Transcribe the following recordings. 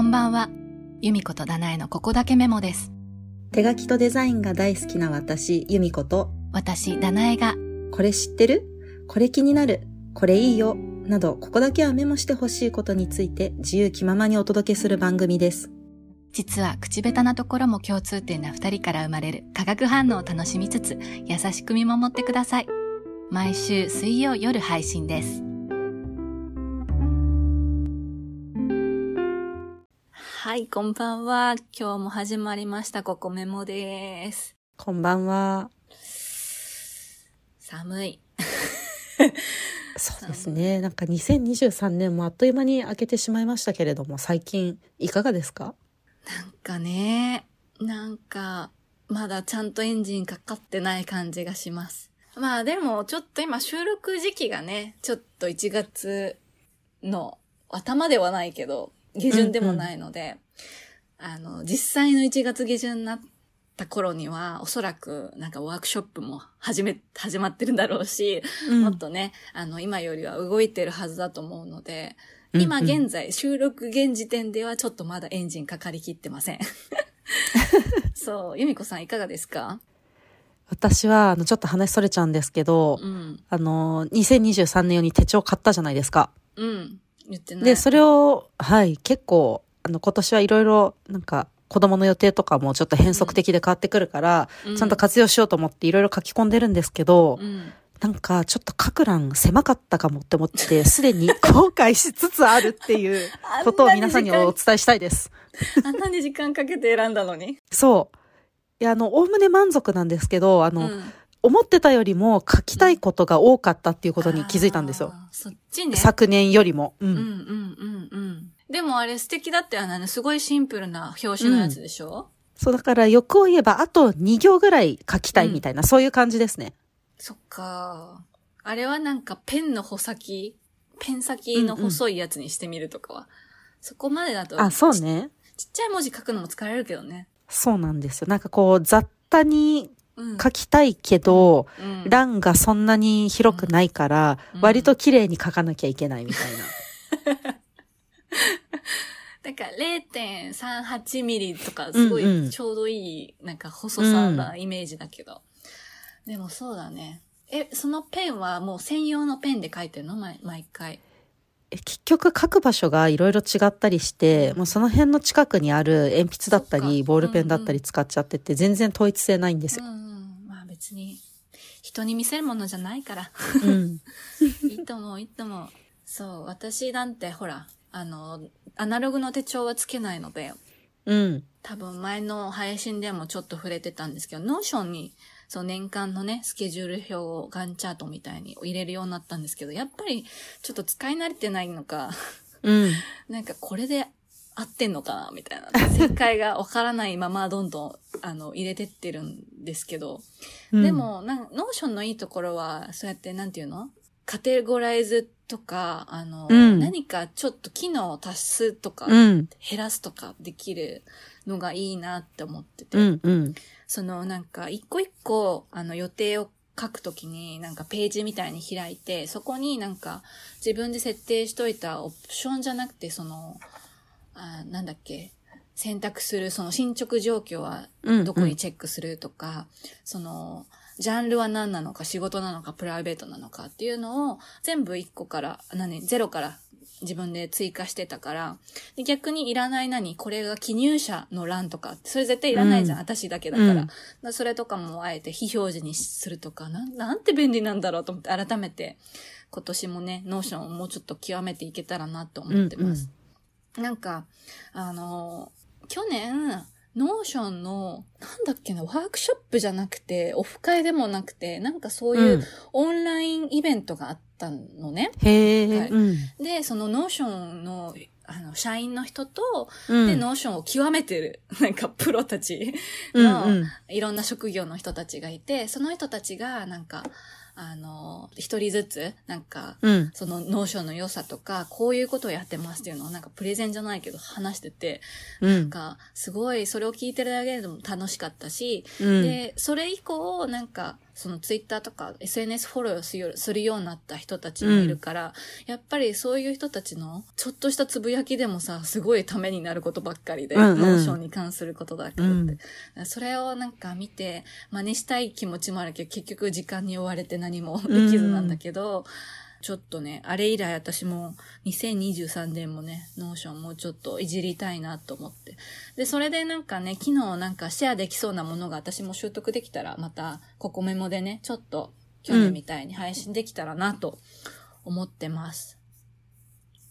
こんばんは。由美子とダナエのここだけメモです。手書きとデザインが大好きな私、由美子と、私、ダナエが、これ知ってる？これ気になる？これいいよ？など、ここだけはメモしてほしいことについて自由気ままにお届けする番組です。実は口下手なところも共通点な二人から生まれる化学反応を楽しみつつ、優しく見守ってください。毎週水曜夜配信です。はい、こんばんは。今日も始まりました、ここメモです。こんばんは。寒い。そうですね。なんか2023年もあっという間に明けてしまいましたけれども、最近いかがですか？なんかね、なんか、まだちゃんとエンジンかかってない感じがします。まあでも、ちょっと今収録時期がね、ちょっと1月の頭ではないけど、下旬でもないので、あの、実際の1月下旬になった頃には、おそらくなんかワークショップも始め、始まってるんだろうし、もっとね、あの、今よりは動いてるはずだと思うので、今うんうん現在、収録現時点ではちょっとまだエンジンかかりきってません。そう、由美子さんいかがですか？私は、あの、ちょっと話それちゃうんですけど、うん。あの、2023年用に手帳買ったじゃないですか。うん。言ってない。で、それを、はい、結構、あの、今年はいろいろ、なんか、子供の予定とかもちょっと変則的で変わってくるから、うんちゃんと活用しようと思っていろいろ書き込んでるんですけど、うん。なんかちょっと書く欄狭かったかもって思って、すでに後悔しつつあるっていう ことを皆さんにお伝えしたいです。あんなに時間かけて選んだのに。そう。いや、あの、おおむね満足なんですけど、あの、うん思ってたよりも書きたいことが多かったっていうことに気づいたんですよ。そっちね。昨年よりも。うんうんうん。でもあれ素敵だったよね。すごいシンプルな表紙のやつでしょ、そう、だから欲を言えば、あと2行ぐらい書きたいみたいな、そういう感じですね。そっか。あれはなんかペンの穂先、ペン先の細いやつにしてみるとかは？そこまでだと。あ、そうね。ち。ちっちゃい文字書くのも疲れるけどね。そうなんですよ。なんかこう、雑多にうん。書きたいけど、うん欄がそんなに広くないから、うん割と綺麗に書かなきゃいけないみたいな。だから0.38ミリとかすごうんうんいちょうどいいなんか細さなイメージだけど。でもそうだね。え、そのペンはもう専用のペンで書いてるの？毎毎回。え結局書く場所がいろいろ違ったりして、もうその辺の近くにある鉛筆だったそっり、かボールペンだったり使っちゃってて、全然統一性ないんですよ。うんうん。まあ別に人に見せるものじゃないから。うん。いいと思う、いいと思う。そう、私なんてほら、あの、アナログの手帳はつけないので、うん。多分前の配信でもちょっと触れてたんですけど、 Notion に、そう年間のね、スケジュール表をガントチャートみたいに入れるようになったんですけど、やっぱりちょっと使い慣れてないのか、うん。なんかこれで合ってんのかなみたいな。正解がわからないままどんどん、あの、入れてってるんですけど、うんで、も、なん Notion のいいところは、そうやって、なんていうの？カテゴライズとか、あの、うん何かちょっと機能を足すとか、うん。減らすとかできるのがいいなって思ってて、うん。うん。そのなんか一個一個あの予定を書くときになんかページみたいに開いて、そこになんか自分で設定しといたオプションじゃなくてその、あなんだっけ、選択するその進捗状況はうん。どこにチェックするとか、その、ジャンルは何なのか、仕事なのか、プライベートなのかっていうのを全部1個から、何、ゼロから自分で追加してたから、で逆にいらない何、これが記入者の欄とか、それ絶対いらないじゃん、うん私だけだから。うんそれとかもあえて非表示にするとか、なん、なんて便利なんだろうと思って改めて今年もね、 Notion をもうちょっと極めていけたらなと思ってます。なんか、あの、去年、 Notion の、なんだっけな、ワークショップじゃなくて、オフ会でもなくて、なんかそういううんオンラインイベントがあったのね。へえ、はいうん。で、その Notion の、あの、社員の人と、うん。で、 Notion を極めてる、なんかプロたちうんの、うん。いろんな職業の人たちがいて、その人たちが、なんか、あの、一人ずつ、なんか、うん。その Notion の良さとか、こういうことをやってますっていうのをなんかプレゼンじゃないけど話してて、うん。なんかすごいそれを聞いてるだけでも楽しかったし、うん。で、それ以降なんかそのツイッターとか SNS フォローするようになった人たちもいるから、やっぱりそういう人たちのちょっとしたつぶやきでもさ、すごいためになることばっかりで、うんうん。 Notion に関することだけどって。うん。それをなんか見て、真似したい気持ちもあるけど、結局時間に追われて何もできずなんだけど、ちょっとね、あれ以来私も2023年もね、 Notion もうちょっといじりたいなと思って。で、それでなんかね、昨日なんかシェアできそうなものが私も習得できたら、また、ここメモでね、ちょっと去年みたいに配信できたらなと思ってます。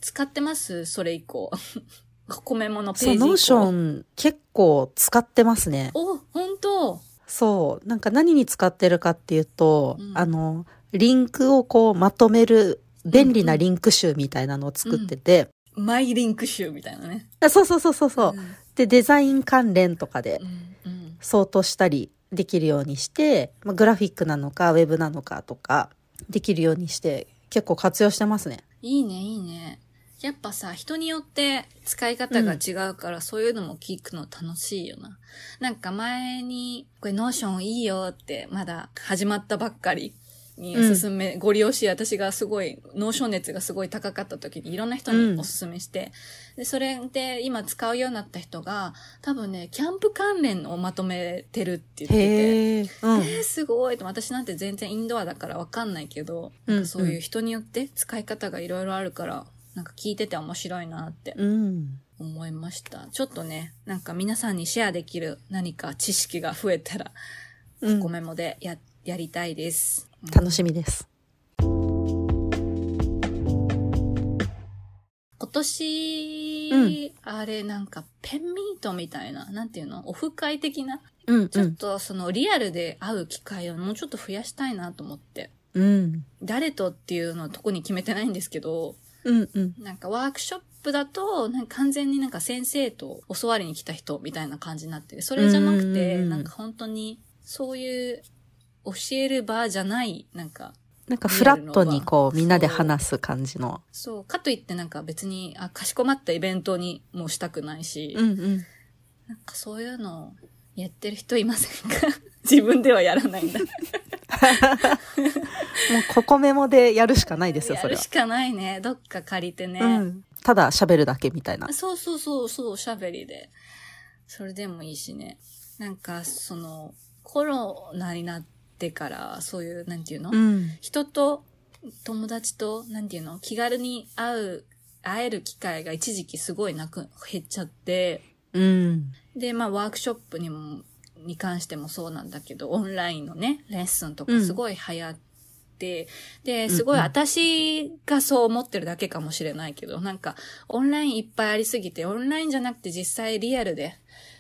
使ってます？それ以降。ここメモのペーそう、ジ以降。ノーション結構使ってますね。お、本当？そう。なんか何に使ってるかっていうと、うんあの、リンクをこうまとめる便利なリンク集みたいなのを作ってて、マイリンク集みたいなね。あそうそうそうそうそう。んで、デザイン関連とかでうんうんソートしたりできるようにして、まあ、グラフィックなのか、ウェブなのかとか、できるようにして、結構活用してますね。いいね、いいね。やっぱさ、人によって使い方が違うから、そういうのも聞くの楽しいよな。なんか前に、これ Notion いいよって、まだ始まったばっかりにおすすめ、ご利用し、私がすごい、 Notion 熱がすごい高かった時にいろんな人におすすめして、で、それで今使うようになった人が、多分ね、キャンプ関連をまとめてるって言ってて。うん。えー、すごいと私なんて全然インドアだからわかんないけど、うんそういう人によって使い方がいろいろあるから、なんか聞いてて面白いなってうん。思いました。ちょっとね、なんか皆さんにシェアできる何か知識が増えたら、うんごメモでや、やりたいです。楽しみです。今年、うんあれなんかペンミートみたいな、なんていうの？オフ会的な？うん、ちょっうん。とそのリアルで会う機会をもうちょっと増やしたいなと思って。うん。誰とっていうのは特に決めてないんですけど、うん、うん。なんかワークショップだと、なんか完全になんか先生と教わりに来た人みたいな感じになってて、それじゃなくて、うんなんか本当にそういう教える場じゃない、なんか、なんかフラットにこうみんなで話す感じの。そう、かといってなんか別に、あ、かしこまったイベントにもしたくないし、んうん。なんかそういうのをやってる人いませんか？自分ではやらないんだ。もうここメモでやるしかないですよ、それはやるし。かないね。どっか借りてね。うん。ただ喋るだけみたいな。そうそうそうそう、おしゃべりで。それでもいいしね。なんか、その、コロナになってから、そういう、なんていうの、うん。人と、友達と、なんていうの？気軽に会う、会える機会が一時期すごいなく、減っちゃって、うん。で、まあ、ワークショップにも、に関してもそうなんだけど、オンラインのね、レッスンとかうん。すごい流行って、で、すごいうん。うん私がそう思ってるだけかもしれないけど、なんか、オンラインいっぱいありすぎて、オンラインじゃなくて実際リアルで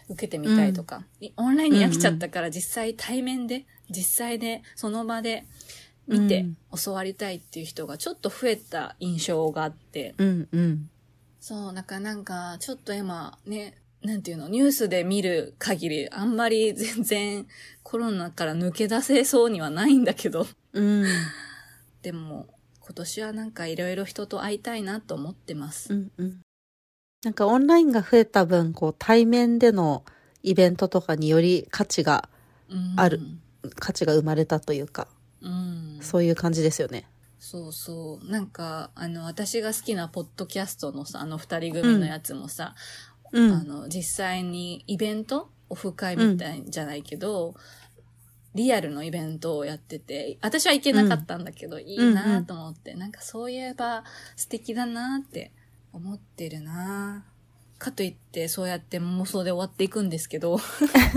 受けてみたいとか、いオンラインに飽きちゃったから実際対面で、実際で、その場で見てうん教わりたいっていう人がちょっと増えた印象があって、うんうん。そう、なんかなんか、ちょっと今ね、なんていうの、ニュースで見る限り、あんまり全然コロナから抜け出せそうにはないんだけど、うん。でも、今年はなんかいろいろ人と会いたいなと思ってます。うんうん。なんかオンラインが増えた分、こう対面でのイベントとかにより価値が、うんある。価値が生まれたというか、うん。そういう感じですよね。そうそう。なんか、あの、私が好きなポッドキャストのさ、あの二人組のやつもさ、うん。あの、実際にイベントオフ会みたいじゃないけど、リアルのイベントをやってて、私は行けなかったんだけど、いいなと思って、なんかそういえば素敵だなって思ってるなかといって、そうやって妄想で終わっていくんですけど、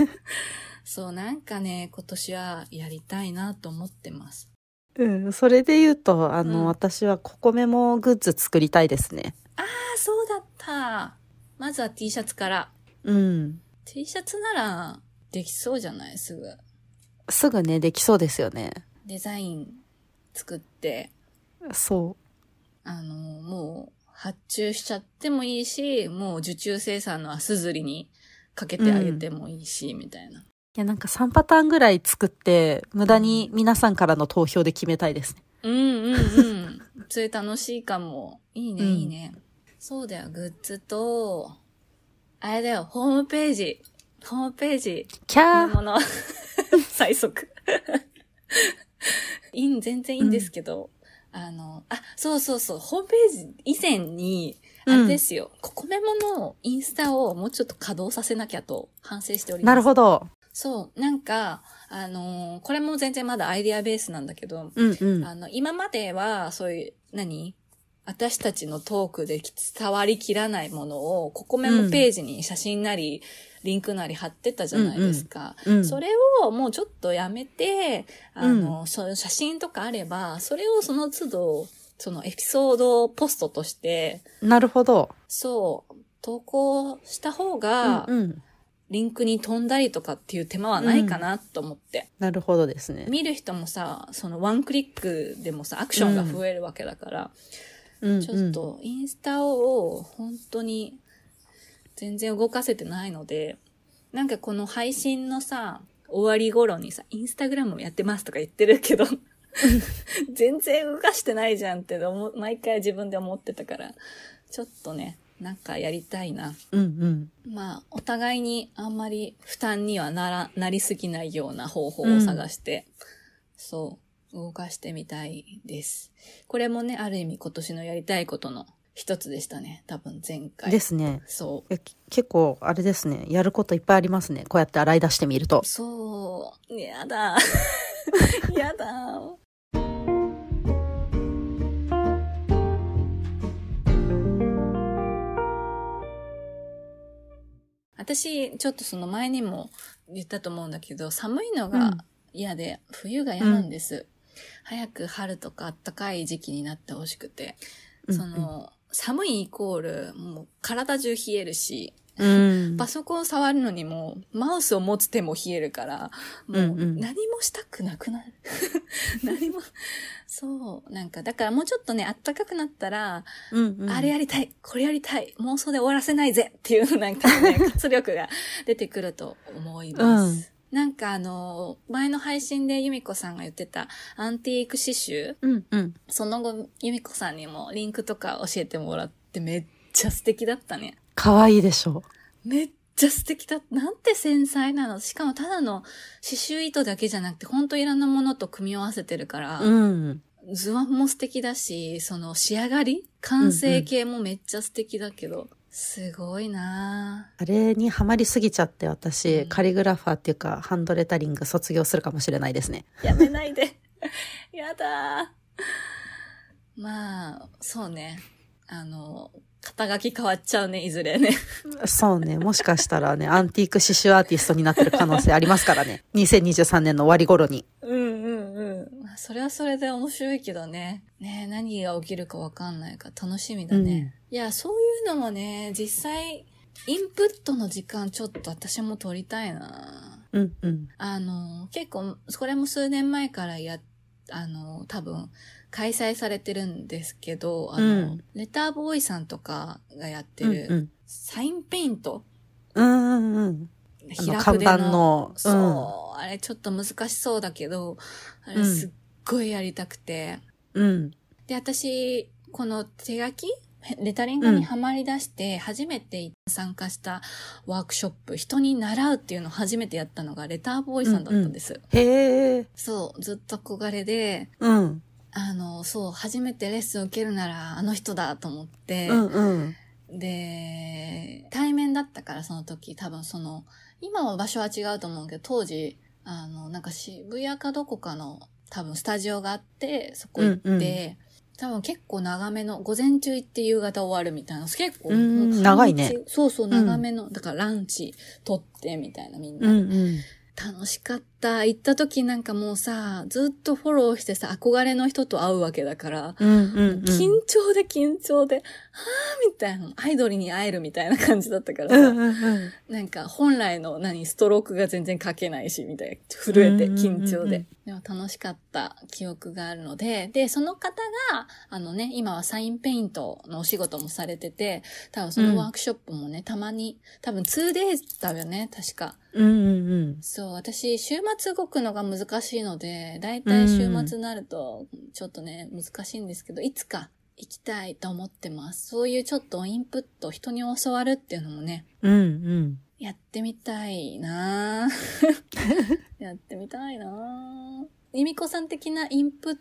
そう、なんかね、今年はやりたいなと思ってます。うん。それで言うと、あの、うん私はココメモグッズ作りたいですね。ああ、そうだった。まずは T シャツから。うん。T シャツならできそうじゃない？すぐ。すぐね、できそうですよね。デザイン作って、そあの、もう発注しちゃってもいいし、もう受注生産のアスズリにかけてあげてもいいし、みたいな。う。いや、なんか3パターンぐらい作って、無駄に皆さんからの投票で決めたいですね。うんうんうん。それ楽しいかも。いいね、うんいいね。そうだよ、グッズと、あれだよ、ホームページ。ホームページ。キャーのもの。最速。いいん、全然いいんですけど、あの、あ、そうそうそう、ホームページ以前に、あれですよ、ココメモのインスタをもうちょっと稼働させなきゃと反省しております。なるほど。そう、なんか、あのーこれも全然まだアイディアベースなんだけど、うんうん。あの、今までは、そういう、何？私たちのトークで伝わりきらないものを、ここメモページに写真なり、リンクなり貼ってたじゃないですか。うんそれをもうちょっとやめて、あの、そういう写真とかあれば、それをその都度、そのエピソードポストとして、なるほど。そう、投稿した方が、うんうん。リンクに飛んだりとかっていう手間はないかなと思って。なるほどですね。見る人もさ、そのワンクリックでもさ、アクションが増えるわけだから、うんうんちょっ。とインスタを本当に全然動かせてないので、なんかこの配信のさ、終わり頃にさ、インスタグラムもやってますとか言ってるけど、全然動かしてないじゃんって思う毎回自分で思ってたから、ちょっとね、なんかやりたいな。うんうん。まあ、お互いにあんまり負担にはなら、なりすぎないような方法を探して、そう、動かしてみたいです。これもね、ある意味今年のやりたいことの一つでしたね。多分前回。ですね。そいやき結構、あれですね。やることいっぱいありますね。こうやって洗い出してみるとう。。そう。やだ。やだ。私、ちょっとその前にも言ったと思うんだけど、寒いのがうん嫌で、冬が嫌なんです。早く春とか暖かい時期になってほしくて。うんその、寒いイコール、もう体中冷えるし、うん。パソコン触るのにも、マウスを持つ手も冷えるから、もううんうん何もしたくなくなる。何も、そう、なんか、だからもうちょっとね、暖かくなったら、うんうんあれやりたい、これやりたい、妄想で終わらせないぜっていう、なんかね、活力が出てくると思います。なんかあの、前の配信で由美子さんが言ってたアンティーク刺繍？うんうん。その後、由美子さんにもリンクとか教えてもらってめっちゃ素敵だったね。かわいいでしょめっちゃ素敵だ。なんて繊細なの。しかもただの刺繍糸だけじゃなくて、ほんといろんなものと組み合わせてるから、う。うん。図案も素敵だし、その仕上がり完成形もめっちゃ素敵だけど、すごいなあれにハマりすぎちゃって私、うんカリグラファーっていうか、ハンドレタリング卒業するかもしれないですね。ぁやめないで。やだーまあ、そうね。あの、肩書き変わっちゃうね、いずれね。そうね。もしかしたらね、アンティーク刺繍アーティストになってる可能性ありますからね。2023年の終わり頃に。うんそれはそれで面白いけどね。ね何が起きるかわかんないから楽しみだね。いや、そういうのもね、実際、インプットの時間ちょっと私も取りたいな。うんうん。あの、結構、これも数年前からや、あの、多分、開催されてるんですけど、あの、うんレターボーイさんとかがやってる、うんうん。サインペイントうんうんうん。あの平看板筆のの、うんそう、あれちょっと難しそうだけど、あれうんすっごいやりたくて。うん。で、私、この手書きレタリングにハマり出して、初めて参加したワークショップ、人に習うっていうのを初めてやったのがレターボーイさんだったんです。へえ。そう、ずっと憧れで、うん。あの、そう、初めてレッスン受けるならあの人だと思って、うんうん。で、対面だったからその時、多分その、今は場所は違うと思うけど、当時、あの、なんか渋谷かどこかの多分スタジオがあって、そこ行って、うんうん多分結構長めの、午前中行って夕方終わるみたいな、結構、長いねそうそう、長めの、だからランチ取ってみたいなみんな。うんうん。楽しかった。行った時なんかもうさ、ずっとフォローしてさ、憧れの人と会うわけだから、うんうんうん。緊張で緊張で、はぁみたいな、アイドルに会えるみたいな感じだったからさ、うんうんうん。なんか本来の何、ストロークが全然書けないし、みたいな、震えてうんうんうんうん緊張で。でも楽しかった記憶があるので、で、その方が、あのね、今はサインペイントのお仕事もされてて、多分そのワークショップもね、たまに、多分 2days だよね、確か。うんうんうん。そう、私、週末動くのが難しいので、だいたい週末になると、ちょっとね、難しいんですけど、いつか行きたいと思ってます。そういうちょっとインプット、人に教わるっていうのもね、うんうん。やってみたいなぁ やってみたいなぁ由美子さん的なインプッ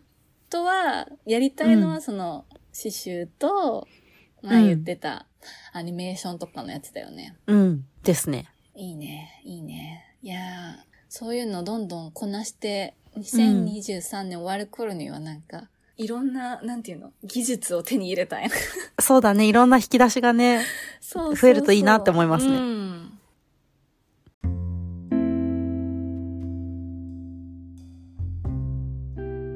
トは、やりたいのうはその、刺繍と、まあ言ってた、アニメーションとかのやつだよね。うん。ですね。いいね、いいね。いやー、そういうのどんどんこなして、2023年終わる頃にはなんか、いろんな、なんていうの、技術を手に入れたいな。そうだね。いろんな引き出しがね。そう増えるといいなって思いますねうん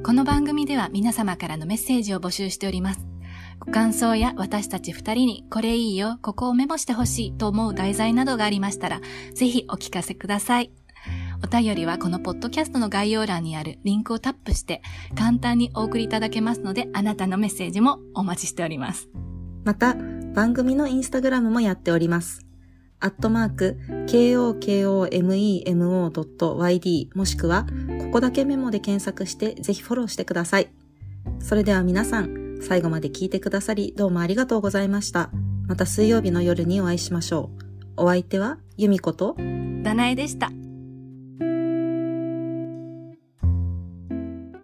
この番組では皆様からのメッセージを募集しております。ご感想や私たち二人にこれいいよ、ここをメモしてほしいと思う題材などがありましたら、ぜひお聞かせください。お便りはこのポッドキャストの概要欄にあるリンクをタップして簡単にお送りいただけますので、あなたのメッセージもお待ちしております。また、番組のインスタグラムもやっております。アットマーク、kokomemo.yd もしくは、ここだけメモで検索してぜひフォローしてください。それでは皆さん、最後まで聞いてくださりどうもありがとうございました。また水曜日の夜にお会いしましょう。お相手は、由美子と、ダナエでした。